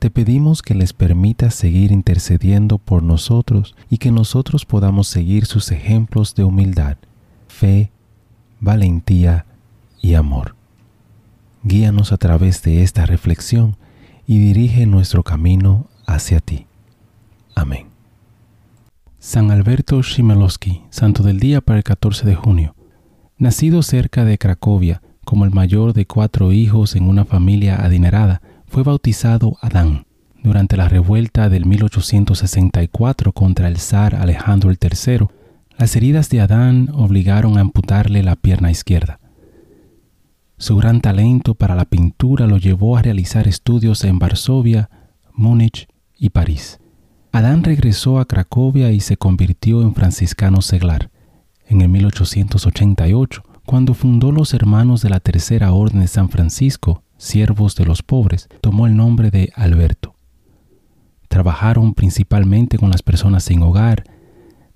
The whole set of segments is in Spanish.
Te pedimos que les permitas seguir intercediendo por nosotros y que nosotros podamos seguir sus ejemplos de humildad, fe, valentía y amor. Guíanos a través de esta reflexión y dirige nuestro camino hacia ti. Amén. San Alberto Shimelowski, santo del día para el 14 de junio. Nacido cerca de Cracovia, como el mayor de cuatro hijos en una familia adinerada, fue bautizado Adán durante la revuelta del 1864 contra el zar Alejandro III. Las heridas de Adán obligaron a amputarle la pierna izquierda. Su gran talento para la pintura lo llevó a realizar estudios en Varsovia, Múnich y París. Adán regresó a Cracovia y se convirtió en franciscano seglar. En el 1888, cuando fundó los Hermanos de la Tercera Orden de San Francisco, siervos de los pobres, tomó el nombre de Alberto. Trabajaron principalmente con las personas sin hogar,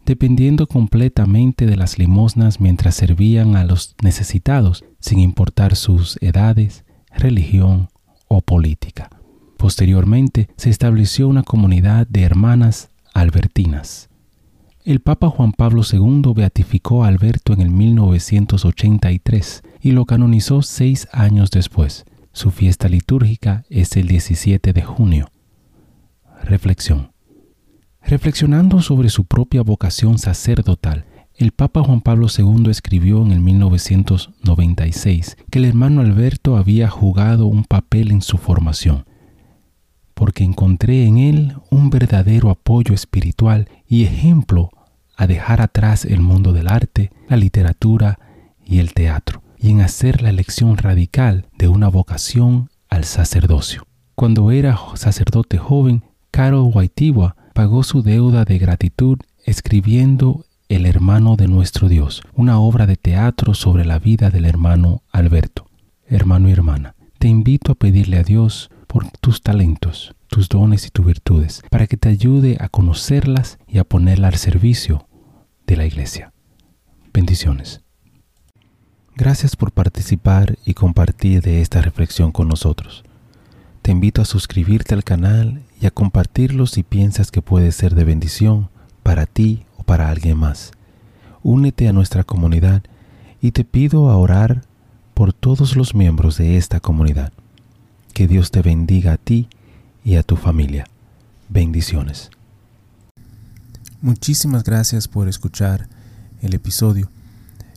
dependiendo completamente de las limosnas mientras servían a los necesitados, sin importar sus edades, religión o política. Posteriormente se estableció una comunidad de hermanas albertinas. El Papa Juan Pablo II beatificó a Alberto en el 1983 y lo canonizó seis años después. Su fiesta litúrgica es el 17 de junio. Reflexión. Reflexionando sobre su propia vocación sacerdotal, el Papa Juan Pablo II escribió en el 1996 que el hermano Alberto había jugado un papel en su formación, porque encontré en él un verdadero apoyo espiritual y ejemplo a dejar atrás el mundo del arte, la literatura y el teatro y en hacer la elección radical de una vocación al sacerdocio. Cuando era sacerdote joven, Carol Waitiwa pagó su deuda de gratitud escribiendo El hermano de nuestro Dios, una obra de teatro sobre la vida del hermano Alberto. Hermano y hermana, te invito a pedirle a Dios por tus talentos, tus dones y tus virtudes, para que te ayude a conocerlas y a ponerlas al servicio de la iglesia. Bendiciones. Gracias por participar y compartir de esta reflexión con nosotros. Te invito a suscribirte al canal y a compartirlo si piensas que puede ser de bendición para ti o para alguien más. Únete a nuestra comunidad y te pido a orar por todos los miembros de esta comunidad. Que Dios te bendiga a ti y a tu familia. Bendiciones. Muchísimas gracias por escuchar el episodio.